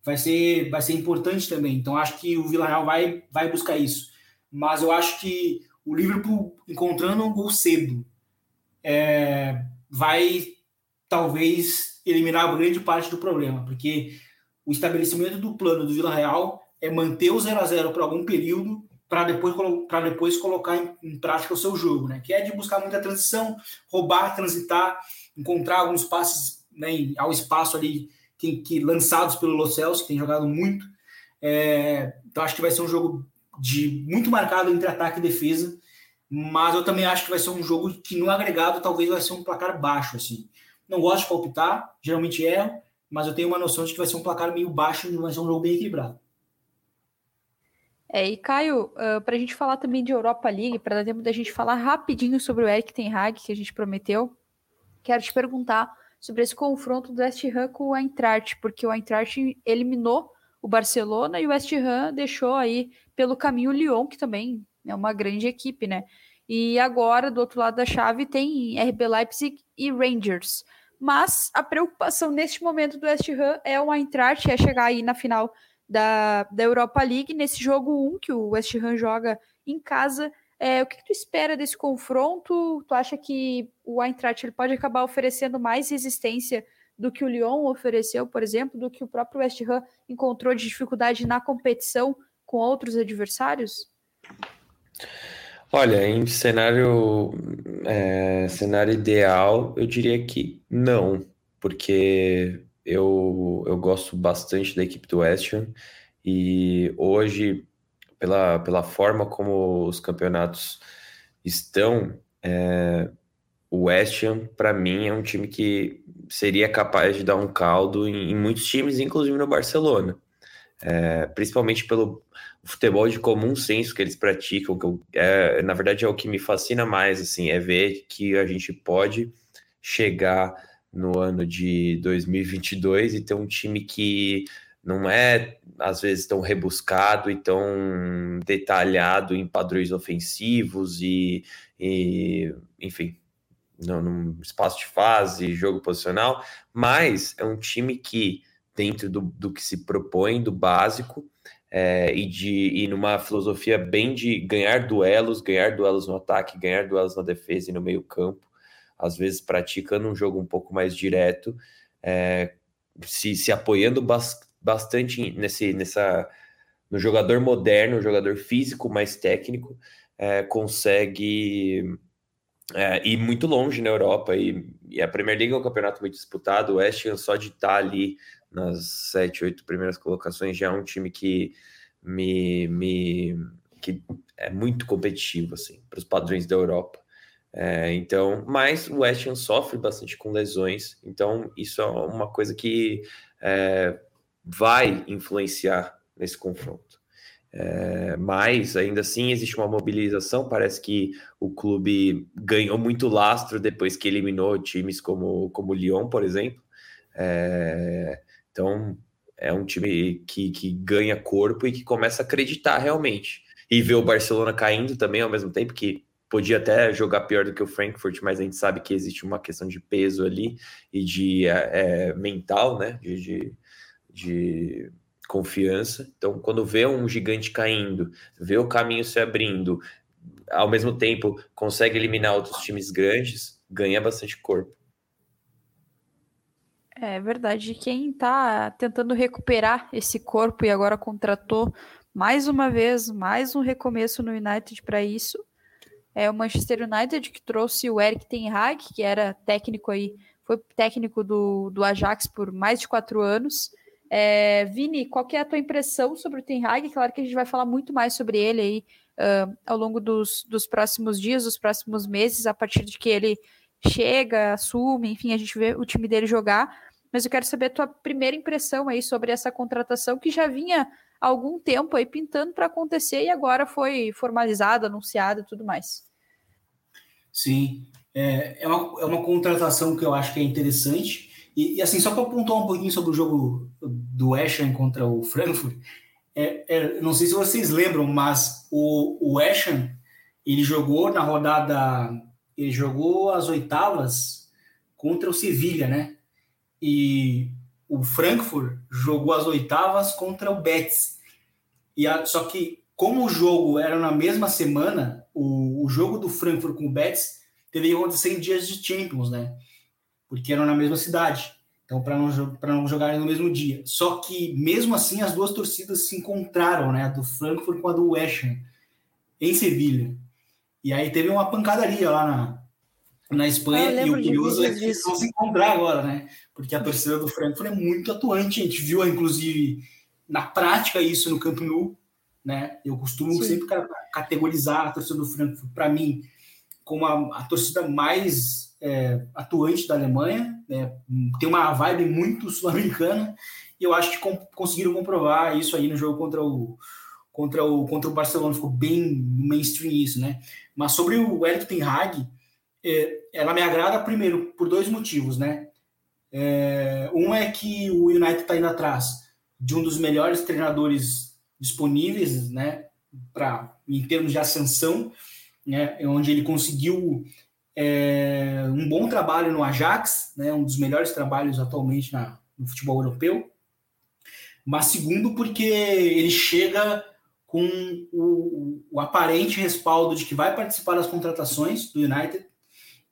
vai ser, vai ser importante também. Então, acho que o Villarreal vai, vai buscar isso. Mas eu acho que o Liverpool, encontrando um gol cedo, é, vai talvez eliminar grande parte do problema, porque o estabelecimento do plano do Villarreal é manter o 0 a 0 por algum período para depois, depois colocar em, em, prática o seu jogo, né? Que é de buscar muita transição, roubar, transitar, encontrar alguns passes né, ao espaço ali que, que lançados pelo Los Celso, que tem jogado muito. É, então acho que vai ser um jogo de muito marcado entre ataque e defesa, mas eu também acho que vai ser um jogo que no agregado talvez vai ser um placar baixo assim. Não gosto de palpitar, geralmente erro, mas eu tenho uma noção de que vai ser um placar meio baixo e vai ser um jogo bem equilibrado. É, e Caio, uh, para a gente falar também de Europa League, para dar tempo da gente falar rapidinho sobre o Eric Ten Hag, que a gente prometeu, quero te perguntar sobre esse confronto do West Ham com o Eintracht, porque o Eintracht eliminou o Barcelona e o West Ham deixou aí pelo caminho o Lyon, que também é uma grande equipe, né? E agora, do outro lado da chave, tem RB Leipzig e Rangers. Mas a preocupação neste momento do West Ham é o Eintracht, é chegar aí na final da, da Europa League, nesse jogo 1 que o West Ham joga em casa, é, o que, que, tu espera desse confronto? Tu acha que o Eintracht ele pode acabar oferecendo mais resistência do que o Lyon ofereceu, por exemplo, do que o próprio West Ham encontrou de dificuldade na competição com outros adversários? Olha, em cenário, é, cenário ideal, eu diria que não, porque eu, eu gosto bastante da equipe do West Ham e hoje, pela, pela forma como os campeonatos estão, é, o West Ham, para mim, é um time que seria capaz de dar um caldo em, em muitos times, inclusive no Barcelona. É, principalmente pelo futebol de comum senso que eles praticam, que eu, é, na verdade é o que me fascina mais, assim, é ver que a gente pode chegar no ano de 2022 e ter um time que não é às vezes tão rebuscado e tão detalhado em padrões ofensivos e, e enfim, no, espaço de fase, jogo posicional, mas é um time que dentro do, do que se propõe, do básico, é, e de e numa filosofia bem de ganhar duelos, ganhar duelos no ataque, ganhar duelos na defesa e no meio campo, às vezes praticando um jogo um pouco mais direto, é, se, se apoiando bas, bastante nesse, nessa, no jogador moderno, jogador físico mais técnico, é, consegue é, ir muito longe na Europa e, e, a Premier League é um campeonato muito disputado. O West Ham só de estar ali nas sete, oito primeiras colocações já é um time que me, me que é muito competitivo assim para os padrões da Europa. É, então, mas o West Ham sofre bastante com lesões, então isso é uma coisa que é, vai influenciar nesse confronto. É, mas ainda assim existe uma mobilização. Parece que o clube ganhou muito lastro depois que eliminou times como, como o Lyon, por exemplo. É, então, é um time que, que ganha corpo e que começa a acreditar realmente. E ver o Barcelona caindo também ao mesmo tempo, que podia até jogar pior do que o Frankfurt, mas a gente sabe que existe uma questão de peso ali e de é, mental, né? De, de, de, confiança. Então, quando vê um gigante caindo, vê o caminho se abrindo, ao mesmo tempo consegue eliminar outros times grandes, ganha bastante corpo. É verdade. Quem está tentando recuperar esse corpo e agora contratou mais uma vez, mais um recomeço no United para isso, é o Manchester United que trouxe o Eric Ten Hag, que era técnico aí, foi técnico do, do Ajax por mais de quatro anos. É, Vini, qual é a tua impressão sobre o Ten Hag? Claro que a gente vai falar muito mais sobre ele aí uh, ao longo dos, dos próximos dias, dos próximos meses, a partir de que ele chega, assume, enfim, a gente vê o time dele jogar. Mas eu quero saber a tua primeira impressão aí sobre essa contratação que já vinha há algum tempo aí pintando para acontecer e agora foi formalizada, anunciada e tudo mais. Sim, é, é, uma, é uma contratação que eu acho que é interessante. E, e assim, só para pontuar um pouquinho sobre o jogo do Eschen contra o Frankfurt, é, é, não sei se vocês lembram, mas o, o ele jogou na rodada ele jogou as oitavas contra o Sevilha, né? E o Frankfurt jogou as oitavas contra o Betis. E a, só que como o jogo era na mesma semana, o, o jogo do Frankfurt com o Betis que acontecer em dias de Champions, né? Porque eram na mesma cidade. Então, para não, não jogarem no mesmo dia. Só que, mesmo assim, as duas torcidas se encontraram, né? A do Frankfurt com a do West Ham, em Sevilha. E aí teve uma pancadaria lá na, na Espanha. Ah, e o curioso é que eles vão se encontrar agora, né? Porque a torcida do Frankfurt é muito atuante. A gente viu, inclusive, na prática isso no Camp Nou, né? Eu costumo Sim. sempre categorizar a torcida do Frankfurt, para mim, como a, a torcida mais é, atuante da Alemanha. Né? Tem uma vibe muito sul-americana. E eu acho que com, conseguiram comprovar isso aí no jogo contra o, contra o, contra o Barcelona, ficou bem mainstream isso, né? Mas sobre o Eric Ten Hag, é, ela me agrada primeiro por dois motivos, né? É, um é que o United está indo atrás de um dos melhores treinadores disponíveis, né? Para em termos de ascensão, né? Onde ele conseguiu é, um bom trabalho no Ajax, né? Um dos melhores trabalhos atualmente na, no futebol europeu. Mas segundo porque ele chega com o, o, aparente respaldo de que vai participar das contratações do United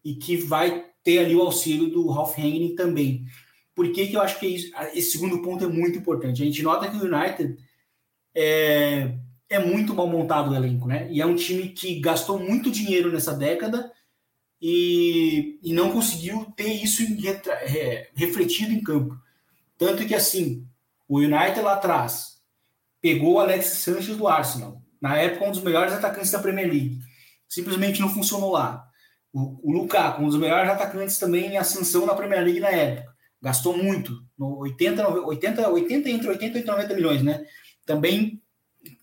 e que vai ter ali o auxílio do Ralph Hanging também. Por que, que eu acho que isso, esse segundo ponto é muito importante? A gente nota que o United é, é muito mal montado o elenco, né? E é um time que gastou muito dinheiro nessa década e, e não conseguiu ter isso em, é, refletido em campo. Tanto que, assim, o United lá atrás pegou o Alex Sanchez do Arsenal, na época um dos melhores atacantes da Premier League. Simplesmente não funcionou lá. O, o Lukaku, um dos melhores atacantes também em ascensão na Premier League na época. Gastou muito, no 80, 80, 80 entre 80 e 90 milhões, né? Também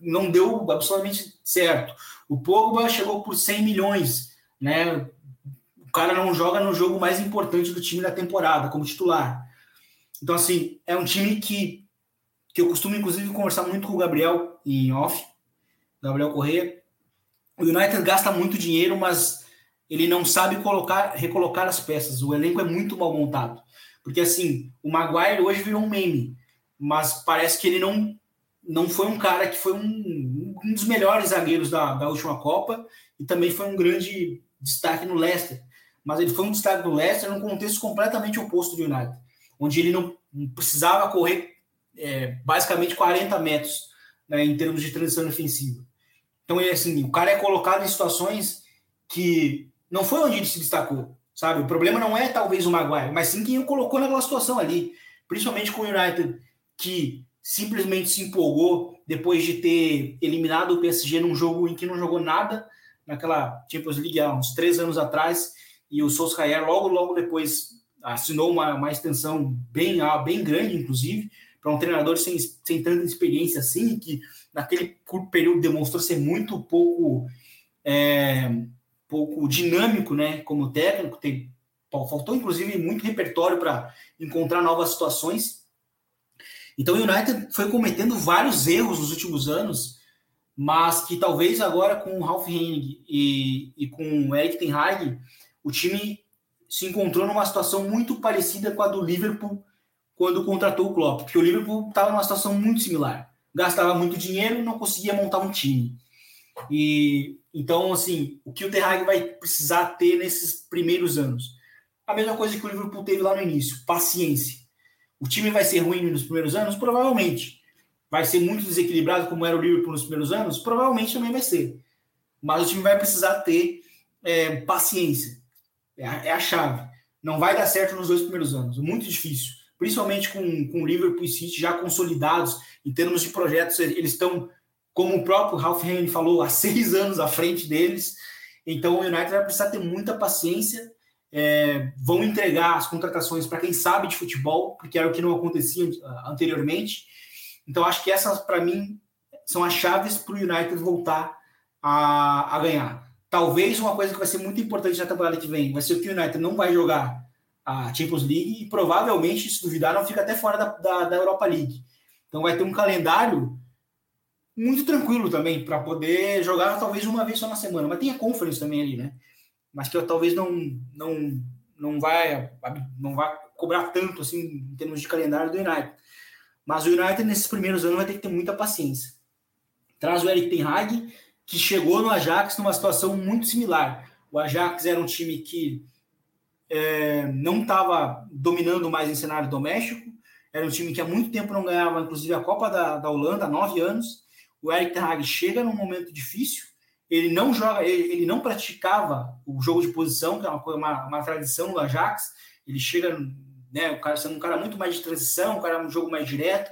não deu absolutamente certo. O Pogba chegou por 100 milhões, né? Cara não joga no jogo mais importante do time da temporada, como titular. Então, assim, é um time que, que eu costumo, inclusive, conversar muito com o Gabriel em off, Gabriel Corrêa. O United gasta muito dinheiro, mas ele não sabe colocar, recolocar as peças. O elenco é muito mal montado. Porque, assim, o Maguire hoje virou um meme, mas parece que ele não não foi um cara que foi um, um dos melhores zagueiros da, da última Copa e também foi um grande destaque no Leicester. Mas ele foi um destaque do Leicester num contexto completamente oposto do United, onde ele não precisava correr é, basicamente 40 metros né, em termos de transição ofensiva. Então, ele, assim, o cara é colocado em situações que não foi onde ele se destacou, sabe? O problema não é talvez o Maguire, mas sim quem o colocou naquela situação ali, principalmente com o United, que simplesmente se empolgou depois de ter eliminado o PSG num jogo em que não jogou nada, naquela Champions League há uns três anos atrás, e o Solskjaer logo, logo depois assinou uma, uma extensão bem, ah, bem grande, inclusive, para um treinador sem, sem tanta experiência assim, que naquele curto período demonstrou ser muito pouco, é, pouco dinâmico né, como técnico, tem, faltou inclusive muito repertório para encontrar novas situações, então o United foi cometendo vários erros nos últimos anos, mas que talvez agora com o Ralf Hennig e, e com o Eric Ten Hag, o time se encontrou numa situação muito parecida com a do Liverpool quando contratou o Klopp, porque o Liverpool estava numa situação muito similar. Gastava muito dinheiro e não conseguia montar um time. E então, assim, o que o Ten Hag vai precisar ter nesses primeiros anos? A mesma coisa que o Liverpool teve lá no início, paciência. O time vai ser ruim nos primeiros anos? Provavelmente. Vai ser muito desequilibrado como era o Liverpool nos primeiros anos? Provavelmente também vai ser. Mas o time vai precisar ter é, paciência. É a, é a, chave. Não vai dar certo nos dois primeiros anos. Muito difícil. Principalmente com, com o Liverpool e City já consolidados em termos de projetos. Eles estão, como o próprio Ralph Henry falou, há <laughs> seis anos à frente deles. Então o United vai precisar ter muita paciência é, vão entregar as contratações para quem sabe de futebol, porque era o que não acontecia anteriormente. Então, acho que essas, para mim, são as chaves para o United voltar a, a, ganhar. Talvez uma coisa que vai ser muito importante na temporada que vem vai ser que o United não vai jogar a Champions League e provavelmente, se duvidar, não fica até fora da, da, da Europa League. Então, vai ter um calendário muito tranquilo também para poder jogar talvez uma vez só na semana. Mas tem a Conference também ali, né? mas que eu talvez não não não vai não vai cobrar tanto assim em termos de calendário do United. Mas o United nesses primeiros anos vai ter que ter muita paciência. Traz o Eric Ten Hag, que chegou no Ajax numa situação muito similar. O Ajax era um time que é, não estava dominando mais em cenário doméstico, era um time que há muito tempo não ganhava, inclusive a Copa da, da Holanda, há nove anos. O Eric Ten Hag chega num momento difícil, ele não joga, ele, ele, não praticava o jogo de posição, que é uma, uma, uma tradição do Ajax. Ele chega, né, o cara sendo um cara muito mais de transição, um cara um jogo mais direto.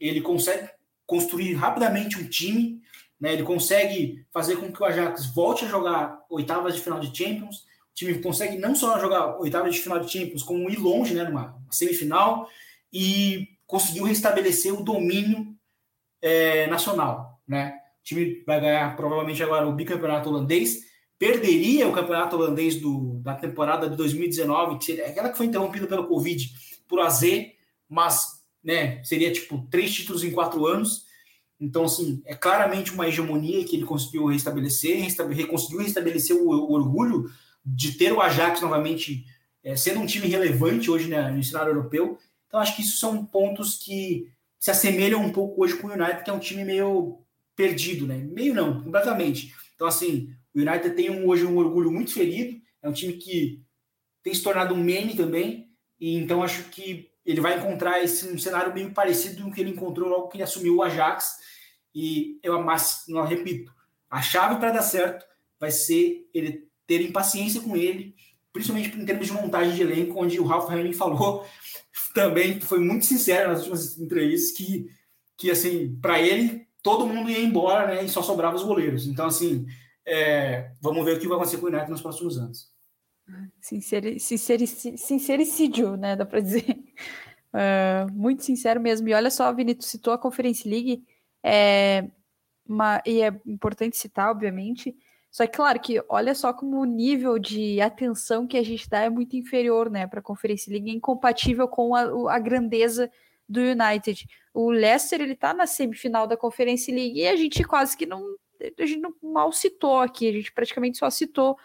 Ele consegue construir rapidamente um time, né? Ele consegue fazer com que o Ajax volte a jogar oitavas de final de Champions. O time consegue não só jogar oitavas de final de Champions, como ir longe, né, numa semifinal e conseguiu restabelecer o domínio é, nacional, né? time vai ganhar provavelmente agora o bicampeonato holandês, perderia o campeonato holandês do, da temporada de 2019, que seria aquela que foi interrompida pelo Covid por AZ, mas né, seria tipo três títulos em quatro anos. Então, assim, é claramente uma hegemonia que ele conseguiu restabelecer, restabele, conseguiu restabelecer o, o, orgulho de ter o Ajax novamente é, sendo um time relevante hoje né, no cenário europeu. Então, acho que isso são pontos que se assemelham um pouco hoje com o United, que é um time meio perdido, né? Meio não, completamente. Então, assim, o United tem um, hoje um orgulho muito ferido, é um time que tem se tornado um meme também, e então acho que ele vai encontrar esse um cenário meio parecido com o que ele encontrou logo que ele assumiu o Ajax, E eu, mas, não repito, a chave para dar certo vai ser ele ter paciência com ele, principalmente em termos de montagem de elenco, onde o Ralph Henning falou <laughs> também, foi muito sincero nas últimas entrevistas, que, que assim, para ele, todo mundo ia embora, né, e só sobrava os goleiros. Então, assim, é, vamos ver o que vai acontecer com o United nos próximos anos. Sinceri, sinceri, sincericídio, né, dá para dizer. Uh, <laughs> muito sincero mesmo. E olha só, Vini, tu citou a Conference League, é, uma, e é importante citar, obviamente, só que, claro, que olha só como o nível de atenção que a gente dá é muito inferior, né, para a Conferência League, é incompatível com a, a, grandeza do United. O Leicester, ele tá na semifinal da Conferência League e a gente quase que não, a gente não mal citou aqui, a gente praticamente só citou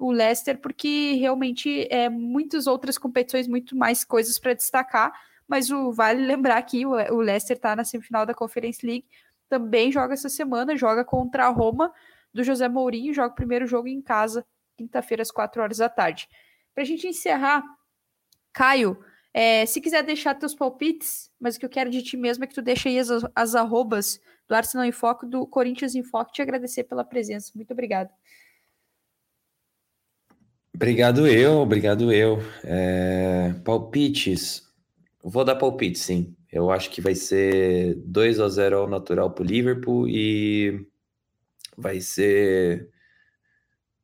o Leicester porque realmente é muitas outras competições, muito mais coisas para destacar, mas o vale lembrar que o, o Leicester está na semifinal da Conference League, também joga essa semana, joga contra a Roma, do José Mourinho, joga o primeiro jogo em casa, quinta-feira, às quatro horas da tarde. Para a gente encerrar, Caio, é, se quiser deixar teus palpites, mas o que eu quero de ti mesmo é que tu deixe aí as, as arrobas do Arsenal em Foco, do Corinthians em Foco, te agradecer pela presença. Muito obrigado. Obrigado eu, obrigado eu. É, palpites, vou dar palpite sim. Eu acho que vai ser 2 a 0 ao natural para o Liverpool e vai ser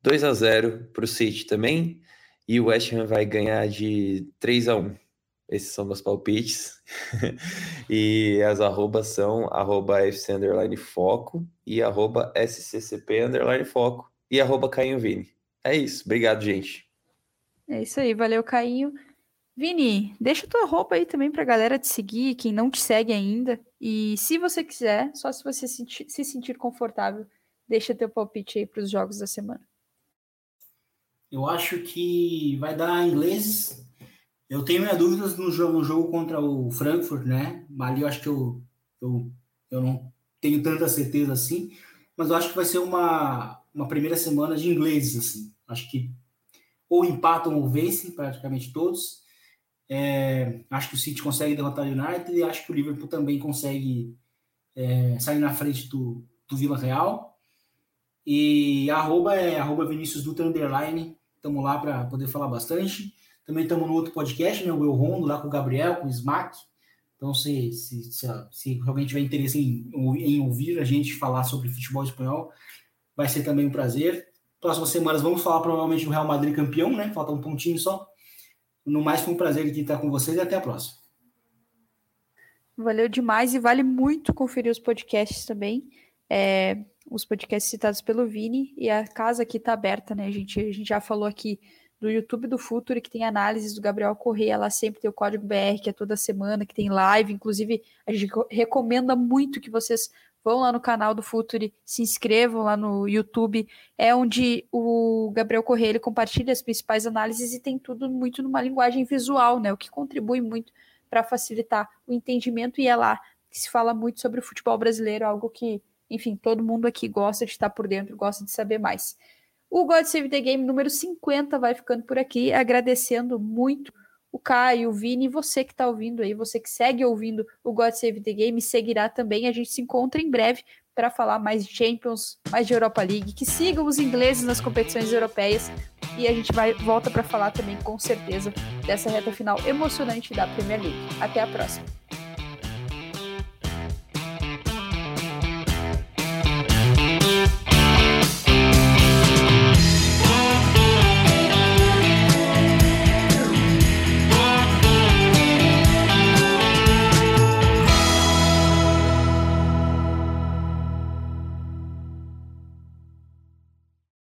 2 a 0 para o City também. E o West Ham vai ganhar de 3 a 1 Esses são meus palpites. <laughs> e as arrobas são arroba FC foco e arroba SCCP foco e arroba Caio Vini. É isso. Obrigado, gente. É isso aí. Valeu, Caio. Vini, deixa tua roupa aí também pra galera te seguir, quem não te segue ainda. E se você quiser, só se você se sentir confortável, Deixa teu palpite aí para os jogos da semana. Eu acho que vai dar ingleses. Eu tenho minhas dúvidas no jogo, no jogo contra o Frankfurt, né? Ali eu acho que eu, eu, eu não tenho tanta certeza assim, mas eu acho que vai ser uma, uma primeira semana de ingleses, assim. Acho que ou empatam ou vencem praticamente todos. É, acho que o City consegue derrotar o United e acho que o Liverpool também consegue é, sair na frente do, do Vila Real. E arroba é arroba Vinícius Dutra Underline. Estamos lá para poder falar bastante. Também estamos no outro podcast, né? O Eu Rondo, lá com o Gabriel, com o Smack. Então, se, se, se, se alguém tiver interesse em, em ouvir a gente falar sobre futebol espanhol, vai ser também um prazer. Próximas semanas vamos falar provavelmente do Real Madrid campeão, né? Falta um pontinho só. No mais, foi um prazer aqui estar com vocês e até a próxima. Valeu demais e vale muito conferir os podcasts também. É, os podcasts citados pelo Vini, e a casa aqui está aberta, né? A gente, a gente já falou aqui do YouTube do Futuro, que tem análises do Gabriel Correia, lá sempre tem o código BR, que é toda semana, que tem live, inclusive a gente recomenda muito que vocês vão lá no canal do Futuri, se inscrevam lá no YouTube, é onde o Gabriel Correia ele compartilha as principais análises e tem tudo muito numa linguagem visual, né? O que contribui muito para facilitar o entendimento e é lá que se fala muito sobre o futebol brasileiro, algo que enfim, todo mundo aqui gosta de estar por dentro, gosta de saber mais. O God Save the Game número 50 vai ficando por aqui, agradecendo muito o Caio, o Vini e você que está ouvindo aí, você que segue ouvindo o God Save the Game, seguirá também. A gente se encontra em breve para falar mais de Champions, mais de Europa League, que sigam os ingleses nas competições europeias e a gente vai volta para falar também com certeza dessa reta final emocionante da Premier League. Até a próxima.